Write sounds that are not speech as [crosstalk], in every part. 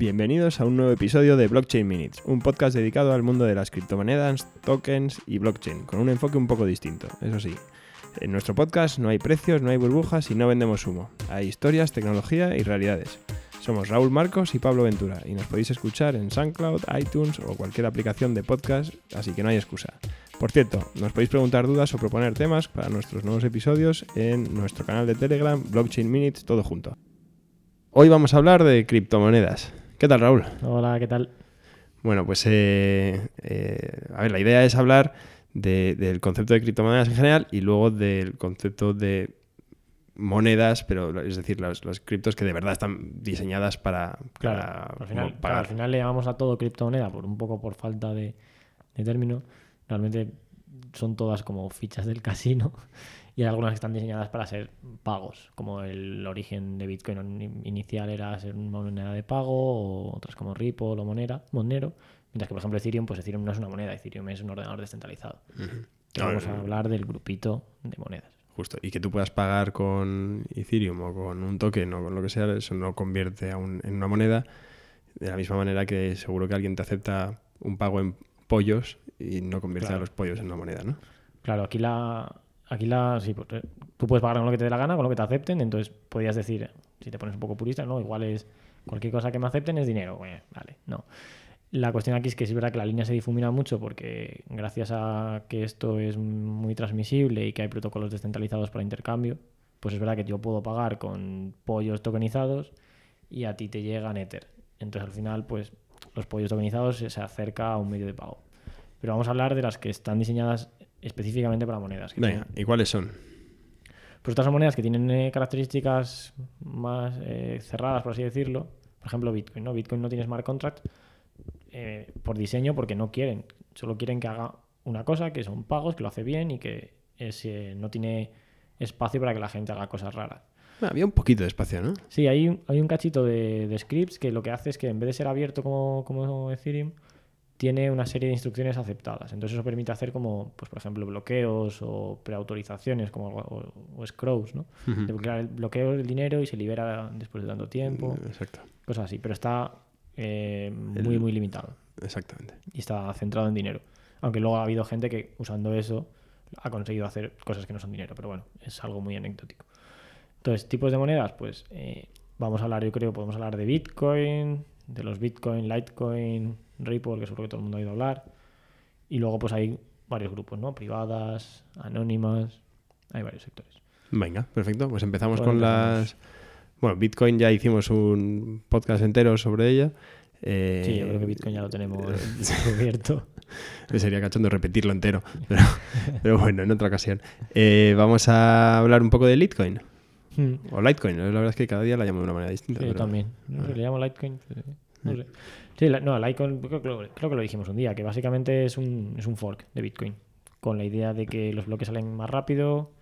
Bienvenidos a un nuevo episodio de Blockchain Minutes, un podcast dedicado al mundo de las criptomonedas, tokens y blockchain, con un enfoque un poco distinto, eso sí. En nuestro podcast no hay precios, no hay burbujas y no vendemos humo. Hay historias, tecnología y realidades. Somos Raúl Marcos y Pablo Ventura y nos podéis escuchar en SoundCloud, iTunes o cualquier aplicación de podcast, así que no hay excusa. Por cierto, nos podéis preguntar dudas o proponer temas para nuestros nuevos episodios en nuestro canal de Telegram, Blockchain Minutes, todo junto. Hoy vamos a hablar de criptomonedas. ¿Qué tal, Raúl? Hola, ¿qué tal? Bueno, pues eh, eh, a ver, la idea es hablar del concepto de criptomonedas en general y luego del concepto de monedas, pero es decir, las, criptos que de verdad están diseñadas para, claro, al, final, al final le llamamos a todo criptomoneda por un poco por falta de, de término. Realmente son todas como fichas del casino y hay algunas que están diseñadas para ser pagos, como el origen de Bitcoin inicial era ser una moneda de pago, o otras como Ripple o Monero, Monero mientras que por ejemplo Ethereum, pues Ethereum no es una moneda, Ethereum es un ordenador descentralizado. Vamos a hablar del grupito de monedas. Justo, y que tú puedas pagar con Ethereum o con un token o con lo que sea, eso no convierte a en una moneda, de la misma manera que seguro que alguien te acepta un pago en pollos y no convierte a los pollos en una moneda, ¿no? Claro, aquí la, Aquí la, sí, pues, eh, tú puedes pagar con lo que te dé la gana, con lo que te acepten, entonces podrías decir, si te pones un poco purista, no, igual es cualquier cosa que me acepten es dinero. vale, no. La cuestión aquí es que es verdad que la línea se difumina mucho porque gracias a que esto es muy transmisible y que hay protocolos descentralizados para intercambio, pues es verdad que yo puedo pagar con pollos tokenizados y a ti te llega Ether. Entonces al final, pues los pollos tokenizados se acerca a un medio de pago. Pero vamos a hablar de las que están diseñadas específicamente para monedas. ¿y cuáles son? Pues son monedas que tienen eh, características más eh, cerradas, por así decirlo. Por ejemplo, Bitcoin. ¿no? Bitcoin no tiene smart contract eh, por diseño porque no quieren. Solo quieren que haga una cosa, que son pagos, que lo hace bien y que no tiene espacio para que la gente haga cosas raras. había un poquito de espacio, ¿no? Sí, hay, hay un cachito de, scripts que lo que hace es que en vez de ser abierto como, como Ethereum, tiene una serie de instrucciones aceptadas. Entonces eso permite hacer como, pues por ejemplo, bloqueos o preautorizaciones como, o, scrows, ¿no? el bloqueo del dinero y se libera después de tanto tiempo. Mm, exacto. Cosas así, pero está eh, muy, muy limitado. Exactamente. Y está centrado en dinero. Aunque luego ha habido gente que usando eso ha conseguido hacer cosas que no son dinero, pero bueno, es algo muy anecdótico. Entonces, tipos de monedas, pues eh, vamos a hablar, yo creo, podemos hablar de Bitcoin, de los Bitcoin, Litecoin, Ripple, que seguro que todo el mundo ha oído hablar. Y luego pues hay varios grupos, ¿no? Privadas, anónimas, hay varios sectores. Venga, perfecto. Pues empezamos con las... Bueno, Bitcoin ya hicimos un podcast entero sobre ella. Eh, sí, yo creo que Bitcoin ya lo tenemos [laughs] descubierto. [laughs] Sería cachondo repetirlo entero, [laughs] pero, bueno, en otra ocasión. Eh, vamos a hablar un poco de Litecoin. Hmm. O Litecoin, la verdad es que cada día la llamo de una manera distinta. yo también. No sé, le llamo Litecoin. no sé. Sí, no, el Icon, creo, que lo dijimos un día, que básicamente es un, es un fork de Bitcoin, con la idea de que los bloques salen más rápido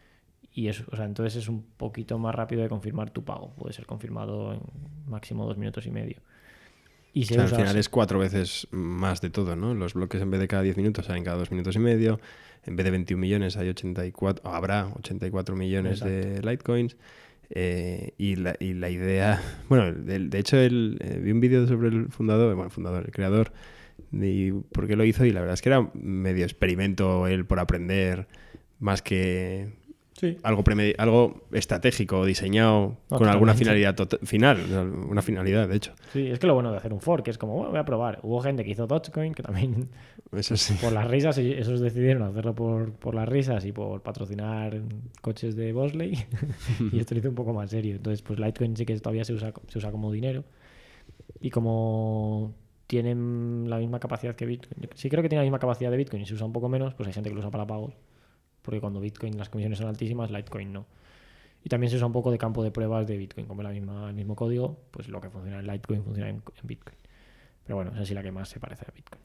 y eso, o sea, entonces es un poquito más rápido de confirmar tu pago. Puede ser confirmado en máximo dos minutos y medio. Y se al final es cuatro veces más de todo, ¿no? Los bloques en vez de cada 10 minutos salen cada dos minutos y medio. En vez de 21 millones hay 84, habrá 84 millones de Litecoins. Eh, y, la, y, la, idea, [laughs] bueno, de, hecho él, eh, vi un vídeo sobre el fundador, bueno, el fundador, el creador, y por qué lo hizo y la verdad es que era medio experimento él por aprender más que algo, algo estratégico, diseñado con alguna finalidad final, una finalidad, de hecho. Sí, es que lo bueno de hacer un fork es como, bueno, voy a probar. Hubo gente que hizo Dogecoin, que también, [laughs] Eso sí. por las risas, y esos decidieron hacerlo por, por las risas y por patrocinar coches de Bosley, [laughs] y esto lo hizo un poco más serio. Entonces, pues Litecoin sí que todavía se usa, se usa como dinero, y como tienen la misma capacidad que Bitcoin, sí creo que tiene la misma capacidad de Bitcoin y se usa un poco menos, pues hay gente que lo usa para pagos porque cuando Bitcoin las comisiones son altísimas, Litecoin no. Y también se usa un poco de campo de pruebas de Bitcoin, como la misma, el mismo código, pues lo que funciona en Litecoin funciona en, Bitcoin. Pero bueno, es así la que más se parece a Bitcoin.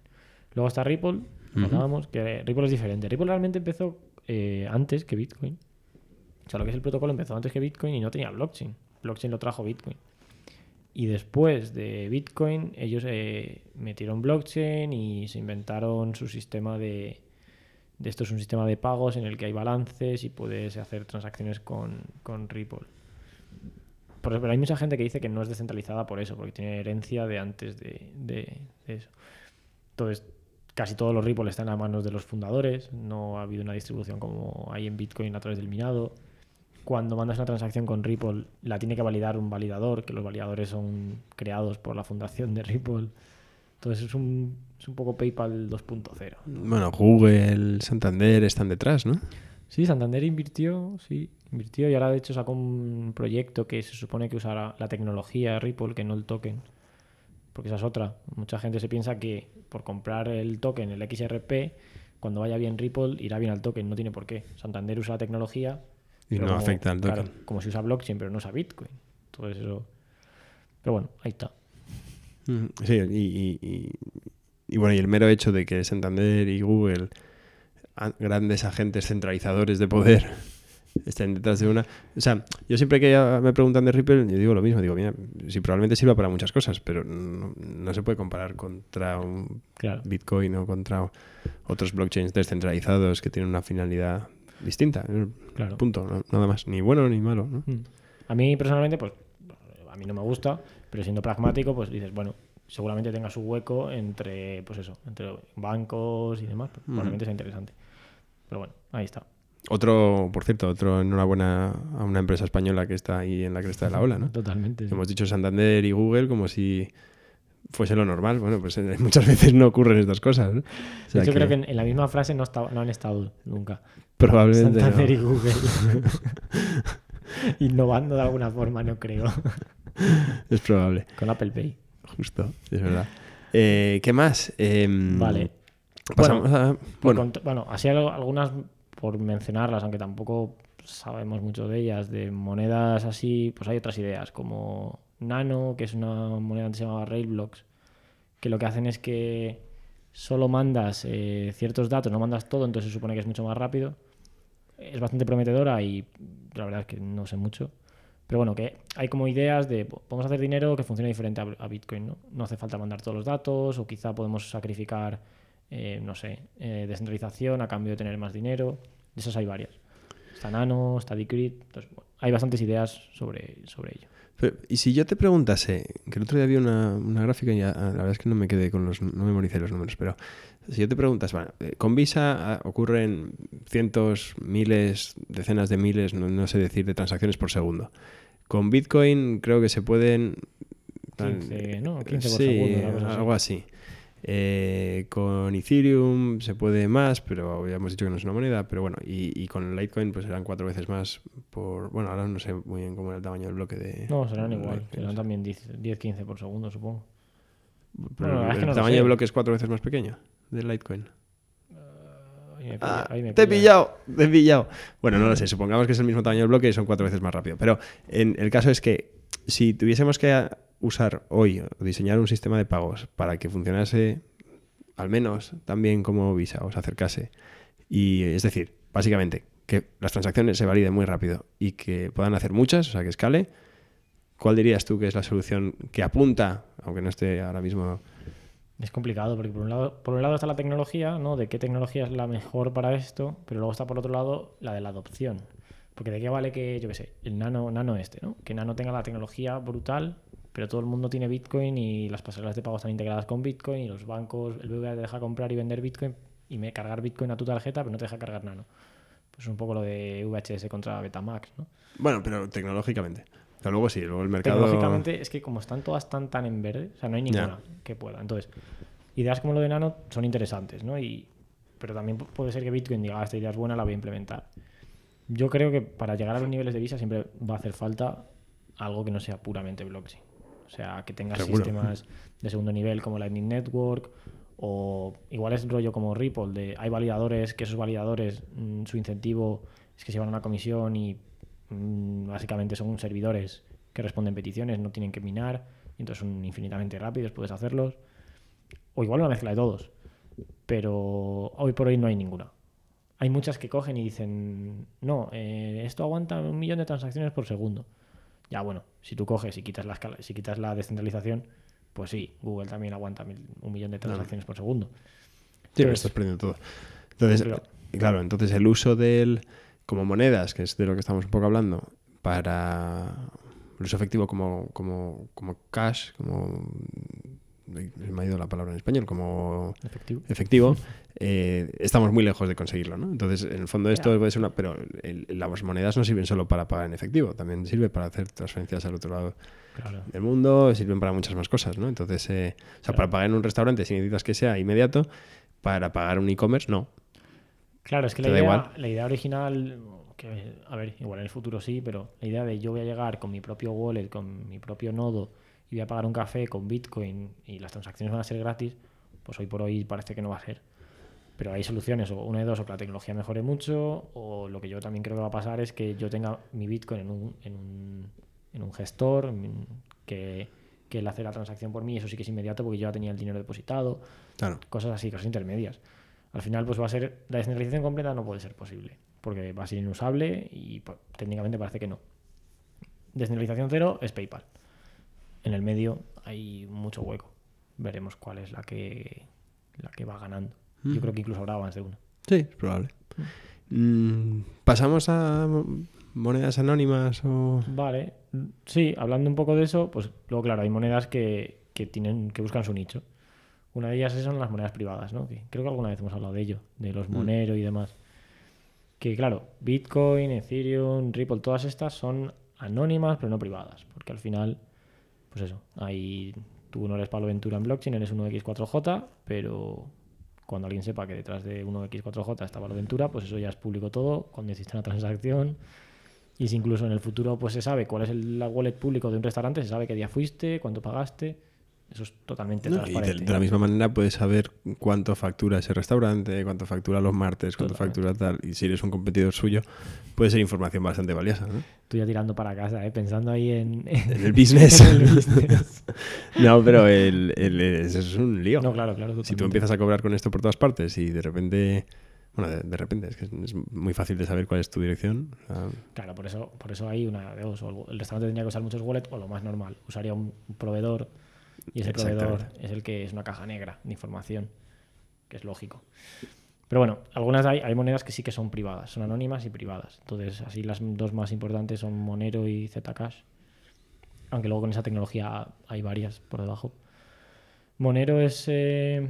Luego está Ripple, uh que Ripple es diferente. Ripple realmente empezó eh, antes que Bitcoin. O sea, lo que es el protocolo empezó antes que Bitcoin y no tenía blockchain. Blockchain lo trajo Bitcoin. Y después de Bitcoin, ellos eh, metieron blockchain y se inventaron su sistema de, esto es un sistema de pagos en el que hay balances y puedes hacer transacciones con, Ripple. Pero pero hay mucha gente que dice que no es descentralizada por eso, porque tiene herencia de antes de, de- de eso. Entonces, casi todos los Ripple están a manos de los fundadores. No ha habido una distribución como hay en Bitcoin a través del minado. Cuando mandas una transacción con Ripple, la tiene que validar un validador, que los validadores son creados por la fundación de Ripple. Entonces es un, es un poco PayPal 2.0. Bueno, Google, Santander están detrás, ¿no? Sí, Santander invirtió, sí, invirtió y ahora de hecho sacó un proyecto que se supone que usará la tecnología Ripple, que no el token. Porque esa es otra. Mucha gente se piensa que por comprar el token, el XRP, cuando vaya bien Ripple, irá bien al token. No tiene por qué. Santander usa la tecnología. Y no como- afecta al token. claro, como si usa blockchain, pero no usa Bitcoin. Entonces eso. Pero bueno, ahí está. Sí, y, y- y- y bueno, y el mero hecho de que Santander y Google, grandes agentes centralizadores de poder, [laughs] estén detrás de una... O sea, yo siempre que me preguntan de Ripple, yo digo lo mismo, digo, mira, sí, probablemente sirva para muchas cosas, pero no, no se puede comparar contra un Claro. Bitcoin o contra otros blockchains descentralizados que tienen una finalidad distinta. Claro. Punto, no- nada más, ni bueno ni malo. ¿no? Mm. A mí personalmente, pues a mí no me gusta, pero siendo pragmático, pues dices, bueno, seguramente tenga su hueco entre, pues eso, entre bancos y demás. pues, Probablemente sea interesante. Pero bueno, ahí está. Otro, por cierto, otro enhorabuena a una empresa española que está ahí en la cresta de la ola, ¿no? Totalmente. sí. Hemos dicho Santander y Google como si fuese lo normal. Bueno, pues eh, [laughs] muchas veces no ocurren estas cosas. ¿no? O De sea hecho, creo que en, en la misma frase no, está- no han estado nunca. probablemente Santander y no. Google. [laughs] [laughs] Innovando de alguna forma, no creo. [laughs] es probable, Con Apple Pay. justo, es verdad. Eh, ¿Qué más? Em, Vale. Pasamos a... Por Bueno, bueno, así algunas por mencionarlas, aunque tampoco sabemos mucho de ellas, de monedas así, pues hay otras ideas, como Nano, que es una moneda que se llamaba Railblocks, que lo que hacen es que solo mandas eh, ciertos datos, no mandas todo, entonces se supone que es mucho más rápido. Es bastante prometedora y la verdad es que no sé mucho. Pero bueno, que hay como ideas de po- podemos hacer dinero que funcione diferente a, Bitcoin, ¿no? No hace falta mandar todos los datos o quizá podemos sacrificar, eh, no sé, eh, descentralización a cambio de tener más dinero. De esas hay varias. Está Nano, está Decred. Entonces, hay bastantes ideas sobre, sobre ello. y si yo te preguntase, que el otro día vi una, una gráfica y ya, ah, la verdad es que no me quedé con los, no memoricé los números, pero si yo te preguntas, bueno, eh, con Visa ah, ocurren cientos, miles, decenas de miles, no, no sé decir, de transacciones por segundo. Con Bitcoin creo que se pueden... tal- 15, ¿no? 15 por sí, segundo, así. algo así. Eh, con Ethereum se puede más, pero ya hemos dicho que no es una moneda, pero bueno, y, y con Litecoin pues serán cuatro veces más por... Bueno, ahora no sé muy bien cómo era el tamaño del bloque de... No, serán igual. Litecoin, Serán también 10-15 por segundo, supongo. Pero Bueno, el, es que el no tamaño sé. de bloque es cuatro veces más pequeño de Litecoin. Ahí me Ah, ahí me te he pilla. pillado, te he pillado. Bueno, no lo sé, supongamos que es el mismo tamaño del bloque y son cuatro veces más rápido. Pero en, el caso es que si tuviésemos que usar hoy o diseñar un sistema de pagos para que funcionase al menos tan bien como Visa o se acercase, y es decir, básicamente que las transacciones se validen muy rápido y que puedan hacer muchas, o sea, que escale, ¿cuál dirías tú que es la solución que apunta, aunque no esté ahora mismo Es complicado porque por un lado, por un lado está la tecnología, ¿no? De qué tecnología es la mejor para esto, pero luego está por otro lado la de la adopción. Porque de qué vale que, yo qué sé, el nano, nano este, ¿no? Que nano tenga la tecnología brutal, pero todo el mundo tiene Bitcoin y las pasarelas de pago están integradas con Bitcoin y los bancos, el BBVA te deja comprar y vender Bitcoin y me cargar Bitcoin a tu tarjeta, pero no te deja cargar nano. Pues es un poco lo de VHS contra Betamax, ¿no? Bueno, pero tecnológicamente. O sea, luego sí, luego el mercado... Tecnológicamente es que como están todas tan tan en verde, o sea, no hay ninguna que pueda. Entonces, ideas como lo de Nano son interesantes, ¿no? Y, pero también pu- puede ser que Bitcoin diga, "Ah, esta idea es buena, la voy a implementar. Yo creo que para llegar a los niveles de Visa siempre va a hacer falta algo que no sea puramente blockchain. O sea, que Seguro. sistemas de segundo nivel como Lightning Network o igual es rollo como Ripple, de hay validadores que esos validadores, mm, su incentivo es que se van a una comisión y básicamente son servidores que responden peticiones, no tienen que minar, y entonces son infinitamente rápidos, puedes hacerlos. O igual una mezcla de todos. Pero hoy por hoy no hay ninguna. Hay muchas que cogen y dicen, no, eh, esto aguanta un millón de transacciones por segundo. Ya bueno, si tú coges y quitas la, escala- si quitas la descentralización, pues sí, Google también aguanta mil- un millón de transacciones por segundo. Sí, Entonces- estás perdiendo todo. Entonces, Pero- claro, entonces el uso del como monedas, que es de lo que estamos un poco hablando, para el uso efectivo como, como, como cash, como me ha ido la palabra en español, como Efectivo. efectivo, [laughs] eh, estamos muy lejos de conseguirlo, ¿no? Entonces, en el fondo esto puede ser una... Pero el- las monedas no sirven solo para pagar en efectivo, también sirve para hacer transferencias al otro lado Claro. del mundo, sirven para muchas más cosas, ¿no? Entonces, eh, o sea, Claro. para pagar en un restaurante si necesitas que sea inmediato, para pagar un e-commerce, no. Claro, es que ¿Te la idea, igual? la idea original, que, a ver, igual en el futuro sí, pero la idea de yo voy a llegar con mi propio wallet, con mi propio nodo, y voy a pagar un café con Bitcoin y las transacciones van a ser gratis, pues hoy por hoy parece que no va a ser. Pero hay soluciones, o una de dos, o que la tecnología mejore mucho, o lo que yo también creo que va a pasar es que yo tenga mi Bitcoin en un, en un, en un gestor en- que, que él hace la transacción por mí, eso sí que es inmediato porque yo ya tenía el dinero depositado Claro. cosas así, cosas intermedias. Al final, pues va a ser. La descentralización completa no puede ser posible, porque va a ser inusable y pues, técnicamente parece que no. Descentralización cero es PayPal. En el medio hay mucho hueco. Veremos cuál es la que, la que va ganando. Yo creo que incluso habrá más de una. Sí, es probable. Mm, ¿Pasamos a mo- monedas anónimas o...? Vale, sí, hablando un poco de eso, pues luego, claro, hay monedas que, que tienen, que buscan su nicho. Una de ellas son las monedas privadas, ¿no? Que creo que alguna vez hemos hablado de ello, de los Monero y demás. Que claro, Bitcoin, Ethereum, Ripple, todas estas son anónimas, pero no privadas. Porque al final, pues eso, hay, tú no eres Pablo Ventura en blockchain, eres 1x4j, pero cuando alguien sepa que detrás de 1x4j está Pablo Ventura, pues eso ya es público todo, cuando hiciste una transacción. Y si incluso en el futuro pues se sabe cuál es el la wallet público de un restaurante, se sabe qué día fuiste, cuánto pagaste, eso es totalmente No, y de, transparente. de la misma manera puedes saber cuánto factura ese restaurante, cuánto factura los martes, cuánto Totalmente. factura tal. Y si eres un competidor suyo, puede ser información bastante valiosa. ¿no? Tú ya tirando para casa, ¿eh? pensando ahí en, En el [laughs] business. en el business. [laughs] no, pero el, el- eso es un lío. No, claro, claro. si tú empiezas a cobrar con esto por todas partes y de repente. Bueno, de, de repente, es que es muy fácil de saber cuál es tu dirección. Claro, por eso, por eso hay una de dos. O el- restaurante tendría que usar muchos wallets, o lo más normal, usaría un proveedor y ese proveedor es el que es una caja negra de información, que es lógico. Pero bueno, algunas hay, hay monedas que sí que son privadas, son anónimas y privadas. Entonces, así las dos más importantes son Monero y Zcash. Aunque luego con esa tecnología hay varias por debajo. Monero es, eh,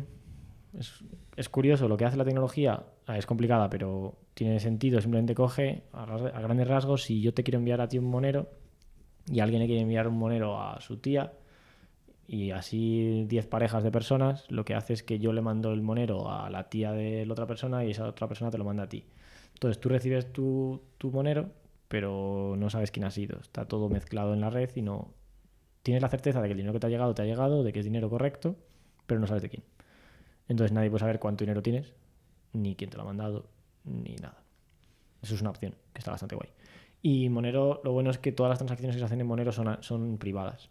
es, es curioso, lo que hace la tecnología ah, es complicada, pero tiene sentido. Simplemente coge a, a grandes rasgos, si yo te quiero enviar a ti un Monero y alguien le quiere enviar un Monero a su tía, y así 10 parejas de personas, lo que hace es que yo le mando el monero a la tía de la otra persona y esa otra persona te lo manda a ti. Entonces tú recibes tu, tu monero, pero no sabes quién ha sido. Está todo mezclado en la red y no tienes la certeza de que el dinero que te ha llegado te ha llegado, de que es dinero correcto, pero no sabes de quién. Entonces nadie puede saber cuánto dinero tienes, ni quién te lo ha mandado, ni nada. Eso es una opción que está bastante guay. Y Monero, lo bueno es que todas las transacciones que se hacen en Monero son, son privadas.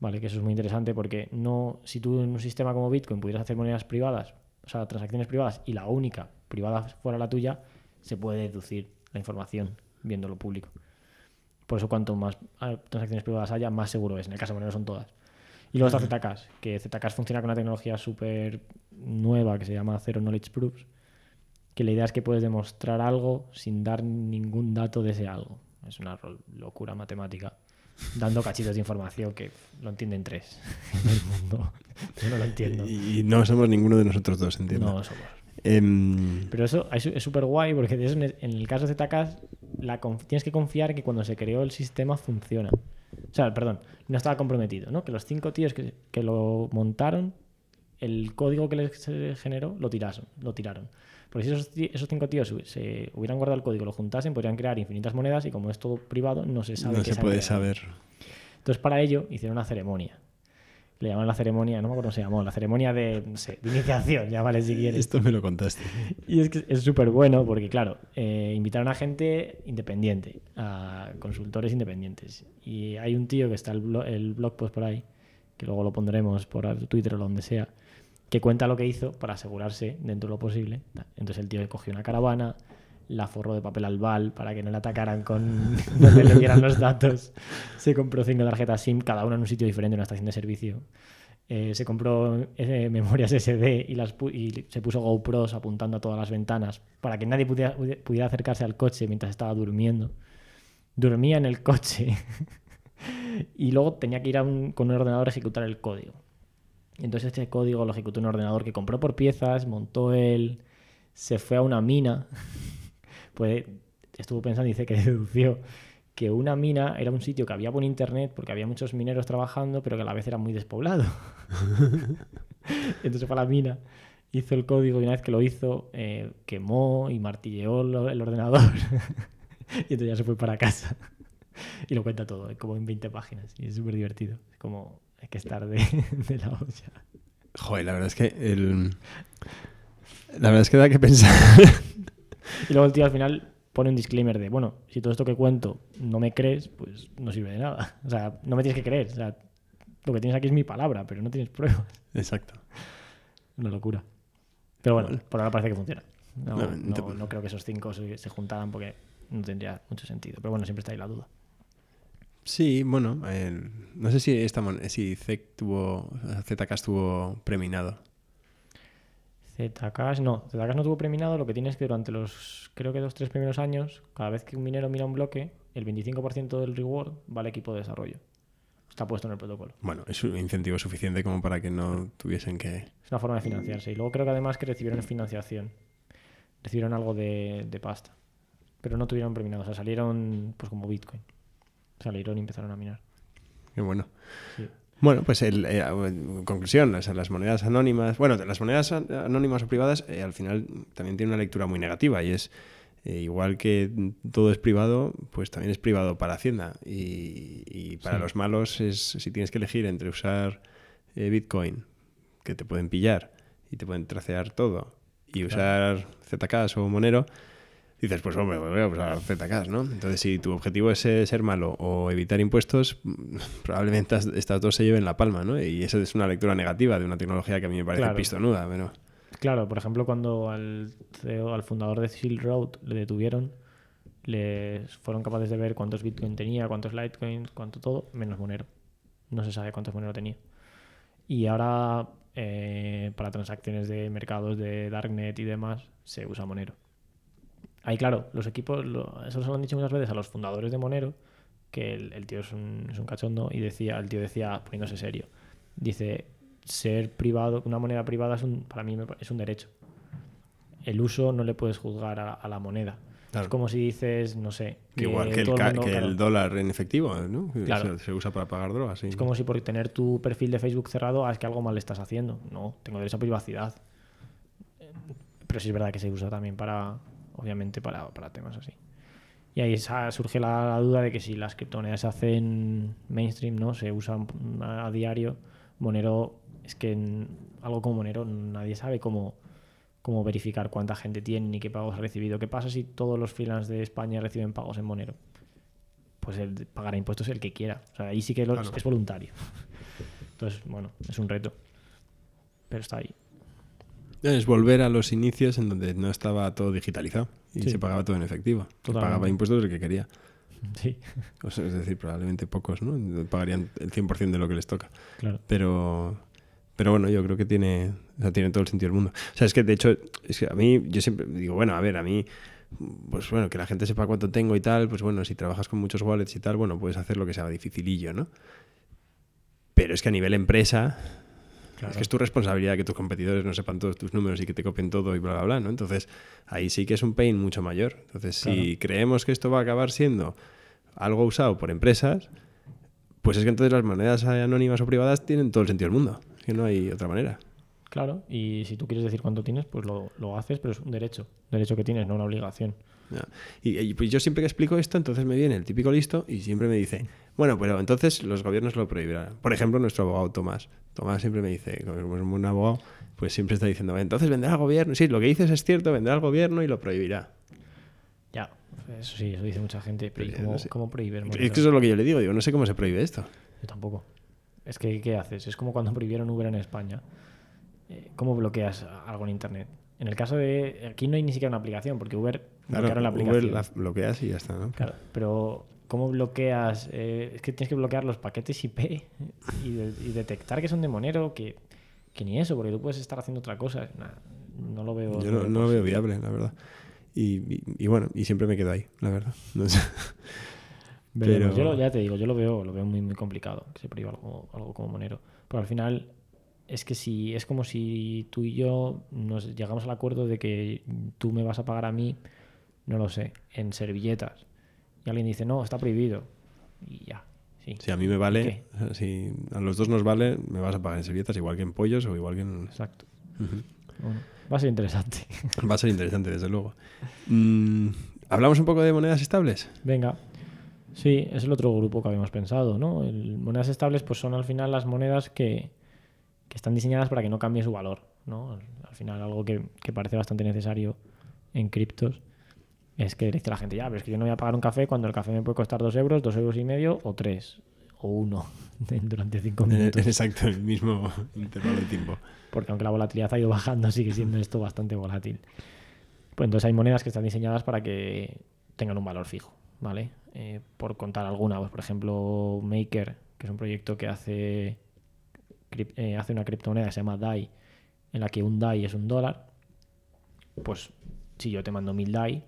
Vale, que eso es muy interesante porque no, si tú en un sistema como Bitcoin pudieras hacer monedas privadas, o sea, transacciones privadas, y la única privada fuera la tuya, se puede deducir la información viendo lo público. Por eso cuanto más ah, transacciones privadas haya, más seguro es. En el caso de Monero son todas. Y luego está Zcash, que Zcash funciona con una tecnología súper nueva que se llama Zero Knowledge Proofs, que la idea es que puedes demostrar algo sin dar ningún dato de ese algo. Es una locura matemática dando cachitos de información que lo entienden tres [laughs] en el mundo. Yo no lo entiendo. Y no somos ninguno de nosotros dos, entiendo. No somos. Em, Pero eso es súper guay porque de eso en el- caso de la conf- tienes que confiar que cuando se creó el sistema funciona. O sea, perdón, no estaba comprometido, ¿no? Que los cinco tíos que, que lo montaron, el código que les generó, lo tiraron. Lo tiraron. Porque si esos, esos cinco tíos se- hubieran guardado el código, lo juntasen, podrían crear infinitas monedas y como es todo privado, no se sabe no qué se puede saber. Entonces, para ello, hicieron una ceremonia. Le llaman la ceremonia, no me acuerdo cómo se llamó, la ceremonia de, no sé, de iniciación, [laughs] llámale si quieres. Esto me lo contaste. Y es que es súper bueno porque, claro, eh, invitaron a gente independiente, a consultores independientes. Y hay un tío que está el, blo- el blog post por ahí, que luego lo pondremos por Twitter o donde sea, que cuenta lo que hizo para asegurarse, dentro de lo posible. Entonces el tío cogió una caravana, la forró de papel albal para que no le atacaran con [laughs] donde le dieran los datos. Se compró cinco tarjetas SIM, cada una en un sitio diferente, en una estación de servicio. Eh, se compró eh, memorias SD y, las se puso GoPros apuntando a todas las ventanas para que nadie pudiera, pudiera acercarse al coche mientras estaba durmiendo. Dormía en el coche [laughs] Y luego tenía que ir a un- con un ordenador a ejecutar el código. Entonces este código lo ejecutó un ordenador que compró por piezas, montó él, se fue a una mina. [laughs] Pues estuvo pensando y dice que [laughs] dedució que una mina era un sitio que había por internet porque había muchos mineros trabajando, pero que a la vez era muy despoblado. [laughs] Entonces fue a la mina, hizo el código y una vez que lo hizo, eh, quemó y martilleó el ordenador. y entonces ya se fue para casa. Y lo cuenta todo, como en 20 páginas. Y es súper divertido. Es como, hay que estar de, [laughs] de la olla. Joder, la verdad es que el... La verdad es que da que pensar. [laughs] Y luego el tío al final pone un disclaimer de, bueno, si todo esto que cuento no me crees, pues no sirve de nada. O sea, no me tienes que creer. O sea, lo que tienes aquí es mi palabra, pero no tienes pruebas. Exacto. Una locura. Pero bueno, por ahora parece que funciona. No, No, no- te- no creo que esos cinco se, se juntaran porque no tendría mucho sentido. Pero bueno, siempre está ahí la duda. Sí, bueno, el- no sé si esta si ZK tuvo, ZK estuvo preminado. Zcash no, Zcash no tuvo preminado. Lo que tiene es que durante los, creo que dos, tres primeros años, cada vez que un minero mira un bloque, el 25% del reward va al equipo de desarrollo. Está puesto en el protocolo. Bueno, es un incentivo suficiente como para que no tuviesen que... Es una forma de financiarse. Y luego creo que además que recibieron financiación. Recibieron algo de, de pasta. Pero no tuvieron preminado. O sea, salieron pues como Bitcoin. Salieron y empezaron a minar. Qué bueno. Sí. Bueno, pues el, eh, en conclusión, o sea, las monedas anónimas, bueno, las monedas an- anónimas o privadas eh, al final también tienen una lectura muy negativa y es eh, igual que todo es privado, pues también es privado para Hacienda y, y para Sí. los malos es si tienes que elegir entre usar eh, Bitcoin, que te pueden pillar y te pueden tracear todo, y usar ZKs o Monero, dices, pues hombre, voy a usar ZKs, ¿no? Entonces, si tu objetivo es eh, ser malo o evitar impuestos, [laughs] probablemente as- estas dos se lleven la palma, ¿no? Y eso es una lectura negativa de una tecnología que a mí me parece Claro. pistonuda, pero... Claro, por ejemplo, cuando al CEO, al fundador de Silk Road le detuvieron, les fueron capaces de ver cuántos Bitcoin tenía, cuántos Litecoin, cuánto todo, menos Monero. No se sabe cuántos Monero tenía. Y ahora, eh, para transacciones de mercados de Darknet y demás, se usa Monero. Ahí, claro, los equipos, lo- eso se lo han dicho muchas veces a los fundadores de Monero, que el, el tío es un, es un cachondo, y decía, el tío decía, poniéndose serio, dice, ser privado, una moneda privada es un, para mí es un derecho. El uso no le puedes juzgar a, a la moneda. Claro. Es como si dices, no sé, Que igual que, el, mundo- que claro, el dólar en efectivo, ¿no? Claro. Se, se usa para pagar drogas. sí. es como si por tener tu perfil de Facebook cerrado, ah, es que algo mal le estás haciendo. No, tengo derecho a privacidad. Eh, Pero sí es verdad que se usa también para, obviamente, para, para temas así. Y ahí esa- surge la, la duda de que si las criptomonedas se hacen mainstream, ¿no? Se usan a, a diario. Monero, es que en algo como Monero nadie sabe cómo, cómo verificar cuánta gente tiene ni qué pagos ha recibido. ¿Qué pasa si todos los freelance de España reciben pagos en Monero? Pues el pagará impuestos el que quiera. O sea, ahí sí que lo- Claro. es voluntario. [laughs] Entonces, bueno, es un reto. Pero está ahí. Es volver a los inicios en donde no estaba todo digitalizado y Sí. se pagaba todo en efectivo. Se pagaba impuestos el que quería. Sí, O sea, es decir, probablemente pocos, ¿no? Pagarían el 100% de lo que les toca. claro. Pero, pero bueno, yo creo que tiene, o sea, tiene todo el sentido del mundo. O sea, es que de hecho, es que a mí, yo siempre digo, bueno, a ver, a mí, pues bueno, que la gente sepa cuánto tengo y tal, pues bueno, si trabajas con muchos wallets y tal, bueno, puedes hacer lo que sea dificilillo, ¿no? Pero es que a nivel empresa, Claro. es que es tu responsabilidad que tus competidores no sepan todos tus números y que te copien todo y bla, bla, bla, ¿no? Entonces, ahí sí que es un pain mucho mayor. Entonces, si creemos que esto va a acabar siendo algo usado por empresas, pues es que entonces las monedas anónimas o privadas tienen todo el sentido del mundo. Es que no hay otra manera. Claro, y si tú quieres decir cuánto tienes, pues lo, lo haces, pero es un derecho. Derecho que tienes, no una obligación. Y, y, pues yo siempre que explico esto, entonces me viene el típico listo y siempre me dice, bueno, pero entonces los gobiernos lo prohibirán. Por ejemplo, nuestro abogado Tomás. Tomás siempre me dice, como es un abogado, pues siempre está diciendo, entonces vendrá al gobierno. Sí, lo que dices es cierto, vendrá al gobierno y lo prohibirá. Ya, eso sí, eso dice mucha gente. Pero ¿y Pero cómo, no sé. cómo prohibir? Es que eso es lo que yo le digo, digo, no sé cómo se prohíbe esto. Yo tampoco. Es que, ¿qué haces? Es como cuando prohibieron Uber en España. Eh, ¿Cómo bloqueas algo en Internet? En el caso de... Aquí no hay ni siquiera una aplicación, porque Uber Claro, bloquearon la Uber aplicación. la bloqueas y ya está, ¿no? Claro, pero ¿cómo bloqueas? Eh, es que tienes que bloquear los paquetes IP y, de- y detectar que son de Monero, que, que ni eso, porque tú puedes estar haciendo otra cosa. Nah, no lo veo. Yo no, no lo veo viable, la verdad. Y, y- y bueno, y siempre me quedo ahí, la verdad. [laughs] No sé. Veremos. Pero- Yo lo- ya te digo, yo lo veo, lo veo muy, muy complicado que se prohíba algo, algo como Monero. Pero al final es que si es como si tú y yo nos llegamos al acuerdo de que tú me vas a pagar a mí, no lo sé, en servilletas. Y alguien dice, no, está prohibido. Y ya, sí. Si a mí me vale, si a los dos nos vale, me vas a pagar en servilletas igual que en pollos o igual que en... Exacto. Bueno, va a ser interesante. [laughs] Va a ser interesante, desde luego. Mm, ¿Hablamos un poco de monedas estables? Venga. Sí, es el otro grupo que habíamos pensado, ¿no? El- monedas estables pues son al final las monedas que, que están diseñadas para que no cambie su valor, ¿no? Al, al final algo que, que parece bastante necesario en criptos es que dice la gente, ya, pero es que yo no voy a pagar un café cuando el café me puede costar dos euros, dos euros y medio o tres o uno [laughs] durante cinco minutos. exacto, el mismo [laughs] intervalo de tiempo. porque aunque la volatilidad ha ido [laughs] bajando, sigue siendo esto bastante volátil. Pues entonces hay monedas que están diseñadas para que tengan un valor fijo, ¿vale? Eh, por contar alguna, pues por ejemplo Maker, que es un proyecto que hace, eh, hace una criptomoneda que se llama DAI, en la que un DAI es un dólar, pues si yo te mando mil DAI,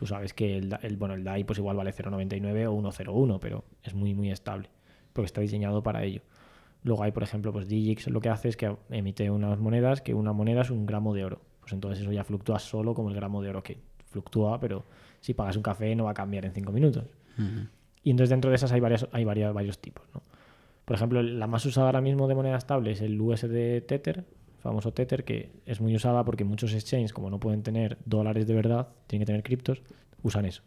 tú sabes que el, el- bueno, el DAI pues igual vale 0,99 o 1,01, pero es muy muy estable, porque está diseñado para ello. Luego hay, por ejemplo, pues Digix lo que hace es que emite unas monedas, que una moneda es un gramo de oro. Pues entonces eso ya fluctúa solo como el gramo de oro que fluctúa, pero si pagas un café no va a cambiar en cinco minutos. Y entonces dentro de esas hay, varias, hay varias, varios tipos. ¿no? Por ejemplo, la más usada ahora mismo de moneda estable es el USD Tether, famoso Tether, que es muy usada porque muchos exchanges, como no pueden tener dólares de verdad, tienen que tener criptos, usan eso.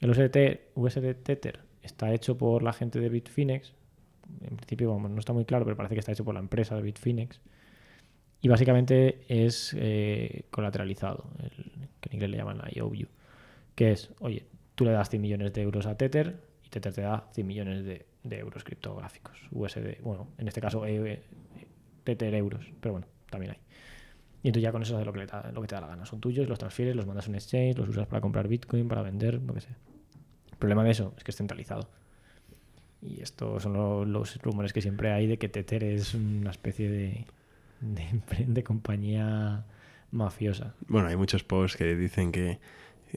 El USD, USD Tether está hecho por la gente de Bitfinex. En principio, vamos, no está muy claro, pero parece que está hecho por la empresa de Bitfinex. Y básicamente es eh, colateralizado, que en inglés le llaman IOU, que es, oye, tú le das 100 millones de euros a Tether y Tether te da 100 millones de, de euros criptográficos, USD, bueno, en este caso Tether euros, pero bueno, también hay. Y entonces ya con eso haces lo que, da- lo que te da la gana. Son tuyos, los transfieres, los mandas a un exchange, los usas para comprar Bitcoin, para vender, lo que sea. El problema de eso es que es centralizado. Y estos son lo- los rumores que siempre hay de que Tether es una especie de, de, [laughs] de compañía mafiosa. Bueno, hay muchos posts que dicen que,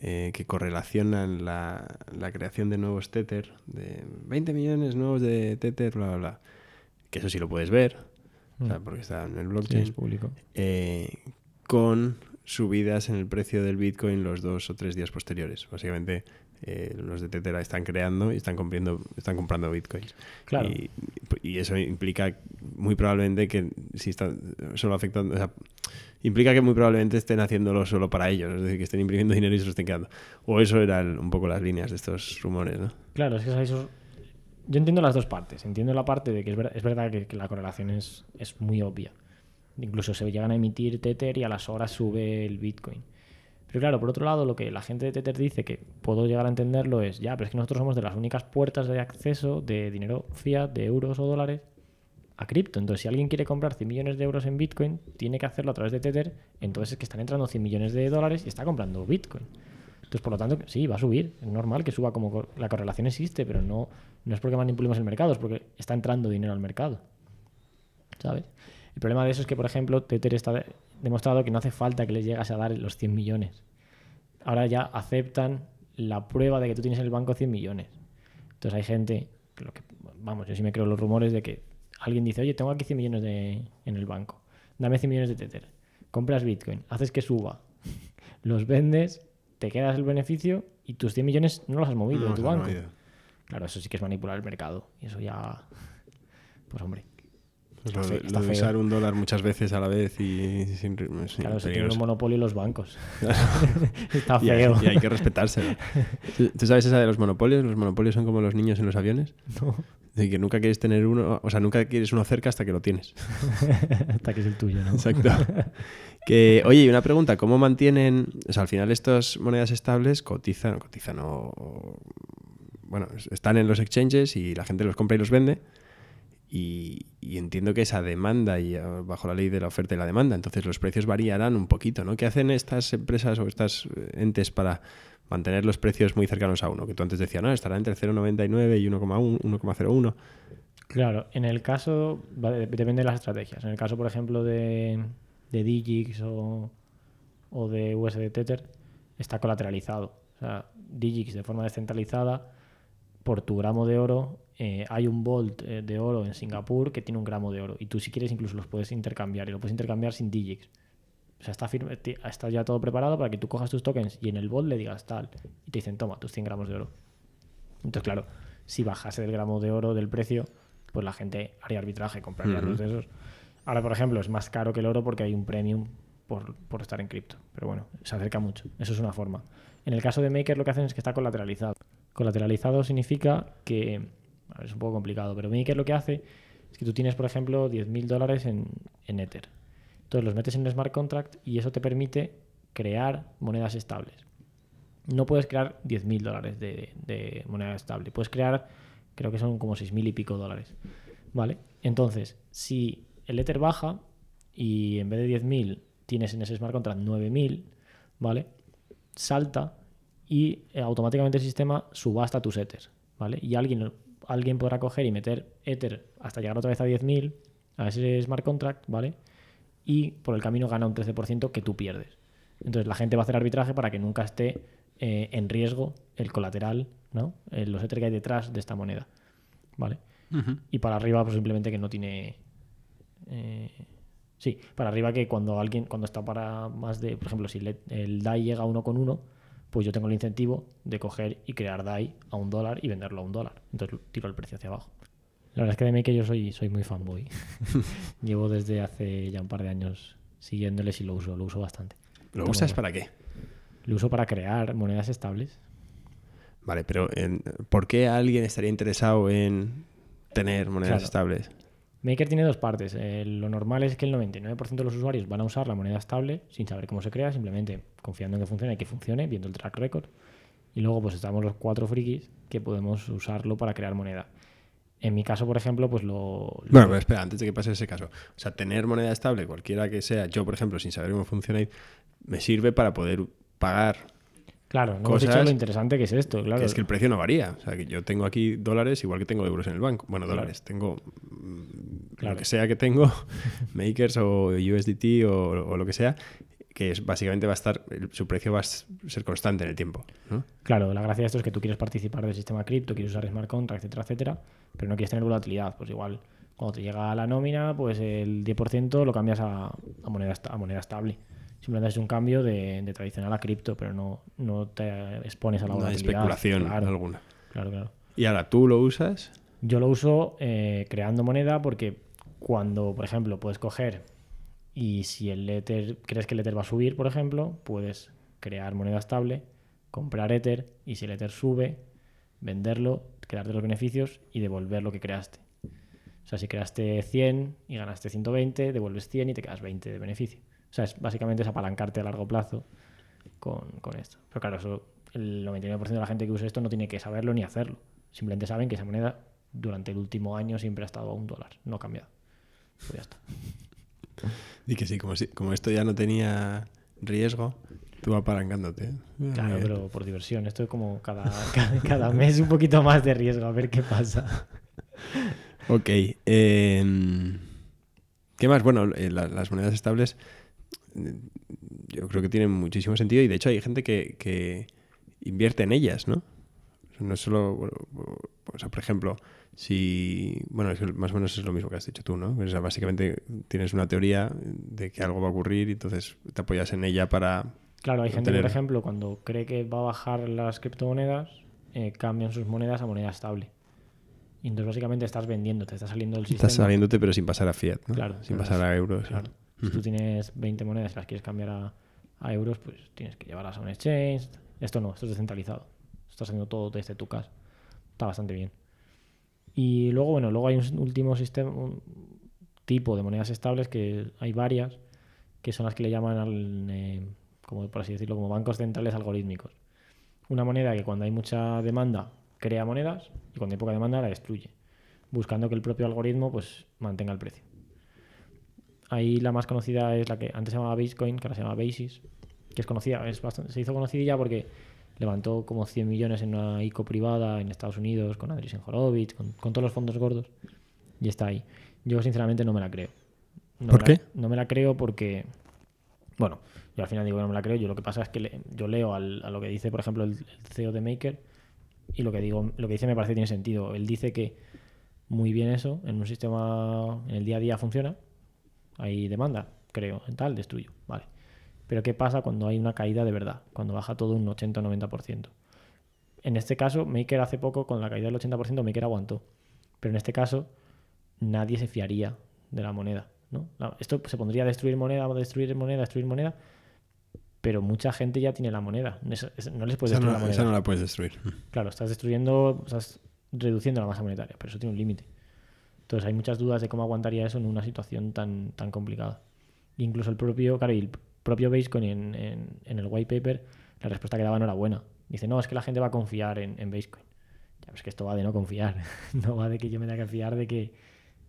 eh, que correlacionan la, la creación de nuevos Tether, de 20 millones nuevos de Tether, bla, bla. Que eso sí lo puedes ver, o sea, Mm. porque está en el Sí, blockchain. es público. eh, con subidas en el precio del Bitcoin los dos o tres días posteriores. Básicamente, eh, los de Tether están creando y están comprando, están comprando Bitcoins. Claro. Y, y eso implica muy probablemente que si están solo afectando, o sea, implica que muy probablemente estén haciéndolo solo para ellos, es decir, que estén imprimiendo dinero y se lo estén quedando. O eso eran un poco las líneas de estos rumores, ¿no? Claro, es que es eso- Yo entiendo las dos partes. Entiendo la parte de que es, es verdad que, la correlación es, es muy obvia. Incluso se llegan a emitir Tether y a las horas sube el Bitcoin. Pero claro, por otro lado, lo que la gente de Tether dice, que puedo llegar a entenderlo, es ya, pero es que nosotros somos de las únicas puertas de acceso de dinero fiat, de euros o dólares, a cripto. Entonces, si alguien quiere comprar 100 millones de euros en Bitcoin, tiene que hacerlo a través de Tether. Entonces, es que están entrando 100 millones de dólares y está comprando Bitcoin. Entonces, por lo tanto, sí, va a subir. Es normal que suba como la correlación existe, pero no, no es porque manipulemos el mercado, es porque está entrando dinero al mercado. ¿Sabes? El problema de eso es que, por ejemplo, Tether está de- demostrado que no hace falta que les llegase a dar los 100 millones. Ahora ya aceptan la prueba de que tú tienes en el banco 100 millones. Entonces hay gente, que lo que, vamos, yo sí me creo los rumores de que alguien dice, oye, tengo aquí 100 millones de, en el banco, dame 100 millones de Tether, compras Bitcoin, haces que suba, [laughs] los vendes, te quedas el beneficio y tus 100 millones no los has movido No, tu sea, no banco. Claro, eso sí que es manipular el mercado. Y eso ya. Pues hombre. Pues Está lo, fe- lo de usar un dólar muchas veces a la vez y sin es Claro, se tiene un monopolio los bancos. [laughs] Está Y hay, feo. y hay que respetárselo. [laughs] ¿Tú, tú sabes esa de los monopolios? Los monopolios son como los niños en los aviones. No, De que nunca quieres tener uno, o sea, nunca quieres uno cerca hasta que lo tienes. [laughs] Hasta que es el tuyo, ¿no? Exacto. que, oye, y una pregunta, ¿cómo mantienen, o sea, al final estas monedas estables cotizan, cotizan o- bueno, están en los exchanges y la gente los compra y los vende? Y, entiendo que esa demanda y eh, bajo la ley de la oferta y la demanda, entonces los precios variarán un poquito, ¿no? ¿Qué hacen estas empresas o estas eh, entes para mantener los precios muy cercanos a uno? Que tú antes decías, no, estará entre 0,99 y 1,1, 1,01. Claro, en el caso. depende de las estrategias. En el caso, por ejemplo, de, de Digix o, o de USD Tether, está colateralizado. O sea, Digix de forma descentralizada por tu gramo de oro, eh, hay un volt eh, de oro en Singapur que tiene un gramo de oro. Y tú si quieres incluso los puedes intercambiar y lo puedes intercambiar sin DIGIX. O sea, está, firme, está ya todo preparado para que tú cojas tus tokens y en el bot le digas tal. Y te dicen, toma, tus 100 gramos de oro. Entonces, claro, si bajase del gramo de oro del precio, pues la gente haría arbitraje, compraría los de esos. Ahora, por ejemplo, es más caro que el oro porque hay un premium por, por estar en cripto. Pero bueno, se acerca mucho. Eso es una forma. En el caso de Maker lo que hacen es que está colateralizado. Colateralizado significa que... es un poco complicado, pero Maker lo que hace es que tú tienes, por ejemplo, 10.000 dólares en, Ether. Entonces los metes en un smart contract y eso te permite crear monedas estables. No puedes crear 10.000 dólares de, de moneda estable. Puedes crear, creo que son como 6.000 y pico dólares. ¿Vale? Entonces, si el Ether baja y en vez de 10.000 tienes en ese smart contract 9.000, ¿vale? Salta y eh, automáticamente el sistema subasta tus Ethers, ¿vale? Y alguien, alguien podrá coger y meter Ether hasta llegar otra vez a 10.000 a ese smart contract, ¿vale? Y por el camino gana un 13% que tú pierdes. Entonces la gente va a hacer arbitraje para que nunca esté eh, en riesgo el colateral, ¿no? Eh, los Ether que hay detrás de esta moneda, ¿vale? Y para arriba, pues simplemente que no tiene. eh, sí, para arriba que cuando alguien, cuando está para más de, por ejemplo, si le- el DAI llega a uno con uno, pues yo tengo el incentivo de coger y crear DAI a un dólar y venderlo a un dólar. Entonces tiro el precio hacia abajo. La verdad es que de Maker yo soy, soy muy fanboy. [laughs] Llevo desde hace ya un par de años siguiéndoles y lo uso, lo uso bastante. ¿Lo usas para qué? Lo uso para crear monedas estables. Vale, pero ¿por qué alguien estaría interesado en tener monedas Claro. estables? Maker tiene dos partes. Eh, lo normal es que el 99% de los usuarios van a usar la moneda estable sin saber cómo se crea, simplemente confiando en que funcione y que funcione, viendo el track record. Y luego pues estamos los cuatro frikis que podemos usarlo para crear moneda. En mi caso, por ejemplo, pues lo... lo- Bueno, pero espera, antes de que pase ese caso. O sea, tener moneda estable, cualquiera que sea, yo, por ejemplo, sin saber cómo funciona, me sirve para poder pagar. Claro, no hemos dicho cosas lo interesante que es esto, claro. Que es que el precio no varía. O sea, que yo tengo aquí dólares igual que tengo euros en el banco. Bueno, Claro. dólares. Tengo mm, Claro. lo que sea que tengo, [laughs] makers o USDT o, o lo que sea, que es básicamente va a estar, su precio va a ser constante en el tiempo. ¿no? Claro, la gracia de esto es que tú quieres participar del sistema cripto, quieres usar smart contract, etcétera, etcétera, pero no quieres tener volatilidad. Pues igual, cuando te llega la nómina, pues el 10% lo cambias a, a moneda, a moneda estable. Simplemente es un cambio de, de tradicional a cripto, pero no, no te expones a la No volatilidad. especulación Claro, alguna. claro, claro. Y ahora tú lo usas. Yo lo uso eh, creando moneda porque cuando, por ejemplo, puedes coger y si el Ether, crees que el Ether va a subir, por ejemplo, puedes crear moneda estable, comprar Ether y si el Ether sube, venderlo, quedarte los beneficios y devolver lo que creaste. O sea, si creaste 100 y ganaste 120, devuelves 100 y te quedas 20 de beneficio. O sea, es, básicamente es apalancarte a largo plazo con, con esto. Pero claro, eso, el 99% de la gente que usa esto no tiene que saberlo ni hacerlo. Simplemente saben que esa moneda durante el último año siempre ha estado a un dólar, no ha cambiado. Pues ya está. Y que sí, como, si, como esto ya no tenía riesgo, tú apalancándote. ¿eh? Claro, pero por diversión. Esto es como cada, cada, [laughs] cada mes un poquito más de riesgo, a ver qué pasa. Ok. eh, ¿Qué más? Bueno, eh, la- las monedas estables yo creo que tienen muchísimo sentido y de hecho hay gente que, que invierte en ellas, ¿no? No es solo, bueno, o sea, por ejemplo, si, bueno, más o menos es lo mismo que has dicho tú, ¿no? O sea, básicamente tienes una teoría de que algo va a ocurrir y entonces te apoyas en ella para... Claro, hay gente, por ejemplo, cuando cree que va a bajar las criptomonedas, eh, cambian sus monedas a moneda estable. Y entonces básicamente estás vendiendo, te está saliendo del sistema. Estás saliéndote pero sin pasar a fiat, ¿no? Claro, Sin pasar a euros. Claro. Si tú tienes 20 monedas y las quieres cambiar a, a euros, pues tienes que llevarlas a un exchange. Esto no, esto es descentralizado. Estás haciendo todo desde tu casa. Está bastante bien. Y luego, bueno, luego hay un último sistema, un tipo de monedas estables que hay varias, que son las que le llaman al, eh, como por así decirlo, como bancos centrales algorítmicos. Una moneda que cuando hay mucha demanda crea monedas y cuando hay poca demanda la destruye, buscando que el propio algoritmo pues mantenga el precio. Ahí la más conocida es la que antes se llamaba Bitcoin, que ahora se llama Basis, que es conocida, es bastante, se hizo conocida porque levantó como 100 millones en una ICO privada en Estados Unidos con Andreessen Horowitz, con, con todos los fondos gordos, y está ahí. Yo sinceramente no me la creo. No ¿Por me la- qué? no me la creo porque, bueno, yo al final digo que no me la creo, yo lo que pasa es que le- yo leo al- a lo que dice, por ejemplo, el, el CEO de Maker y lo que digo, lo que dice me parece que tiene sentido. Él dice que muy bien eso, en un sistema, en el día a día funciona, hay demanda, creo, en tal, destruyo, vale. Pero ¿qué pasa cuando hay una caída de verdad? Cuando baja todo un 80 o 90%. En este caso, Maker hace poco, con la caída del 80%, Maker aguantó. Pero en este caso, nadie se fiaría de la moneda. ¿no? Esto se pondría a destruir moneda, destruir moneda, destruir moneda, pero mucha gente ya tiene la moneda. No les puedes destruir no, la moneda. esa no la puedes destruir. Claro, estás destruyendo, estás reduciendo la masa monetaria, pero eso tiene un límite. Entonces hay muchas dudas de cómo aguantaría eso en una situación tan, tan complicada. Incluso el propio, claro, y el propio Basecoin en, en, en el white paper, la respuesta que daba no era buena. Dice, no, es que la gente va a confiar en, en Basecoin. Ya, pero es que esto va de no confiar. [laughs] no va de que yo me tenga que fiar de que,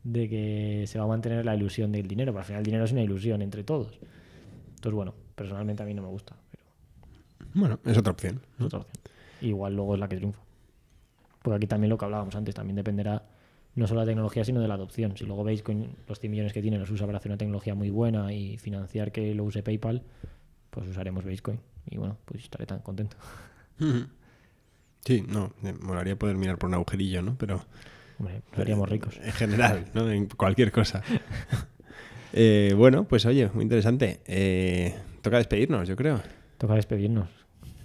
de que se va a mantener la ilusión del dinero. Pero al final el dinero es una ilusión entre todos. Entonces, bueno, personalmente a mí no me gusta, pero Bueno, es otra opción. es otra opción. Igual luego es la que triunfa. Porque aquí también lo que hablábamos antes, también dependerá no solo de la tecnología, sino de la adopción. Si luego veis con los 100 millones que tiene los usa para hacer una tecnología muy buena y financiar que lo use PayPal, pues usaremos Basecoin. Y bueno, pues estaré tan contento. Sí, no, me molaría poder mirar por un agujerillo, ¿no? Pero Hombre, seríamos ricos. en general, ¿no? En cualquier cosa. [laughs] Eh, bueno, pues oye, muy interesante. Eh, toca despedirnos, yo creo. Toca despedirnos.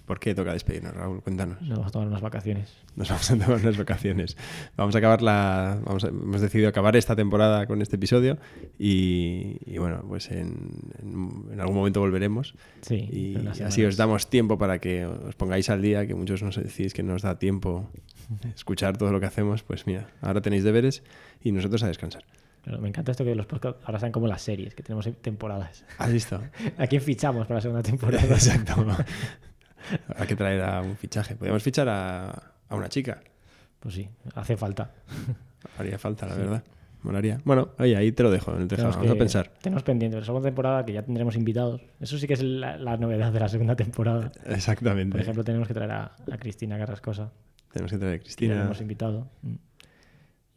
¿Por qué toca despedirnos, Raúl? Cuéntanos. Nos vamos a tomar unas vacaciones. Nos vamos a tomar unas vacaciones. Vamos a acabar la. Vamos a- hemos decidido acabar esta temporada con este episodio. Y, y bueno, pues en, en- algún momento volveremos. Sí. Y, así os damos tiempo para que os pongáis al día, que muchos nos decís que nos da tiempo [laughs] escuchar todo lo que hacemos. Pues mira, ahora tenéis deberes y nosotros a descansar. Me encanta esto que los podcasts ahora sean como las series, que tenemos temporadas. ¿Has visto? [laughs] ¿A quién fichamos para la segunda [laughs] temporada? Exacto. [laughs] Hay que traer a un fichaje. Podríamos fichar a, a una chica. Pues sí, hace falta. [laughs] Haría falta, la verdad. Molaría. Bueno, oye, ahí te lo dejo en el tejado. Vamos a pensar. Tenemos pendiente la segunda temporada que ya tendremos invitados. Eso sí que es la, la novedad de la segunda temporada. Exactamente. Por ejemplo, tenemos que traer a, a Cristina Carrascosa, Tenemos que traer a que ya la Cristina. hemos invitado. Mm.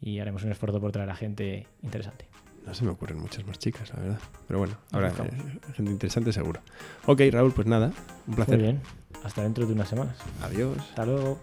Y haremos un esfuerzo por traer a gente interesante. No se me ocurren muchas más chicas, la verdad. Pero bueno, habrá gente interesante seguro. Ok, Raúl, pues nada. Un Muy placer. bien. Hasta dentro de unas semanas. Adiós. Hasta luego.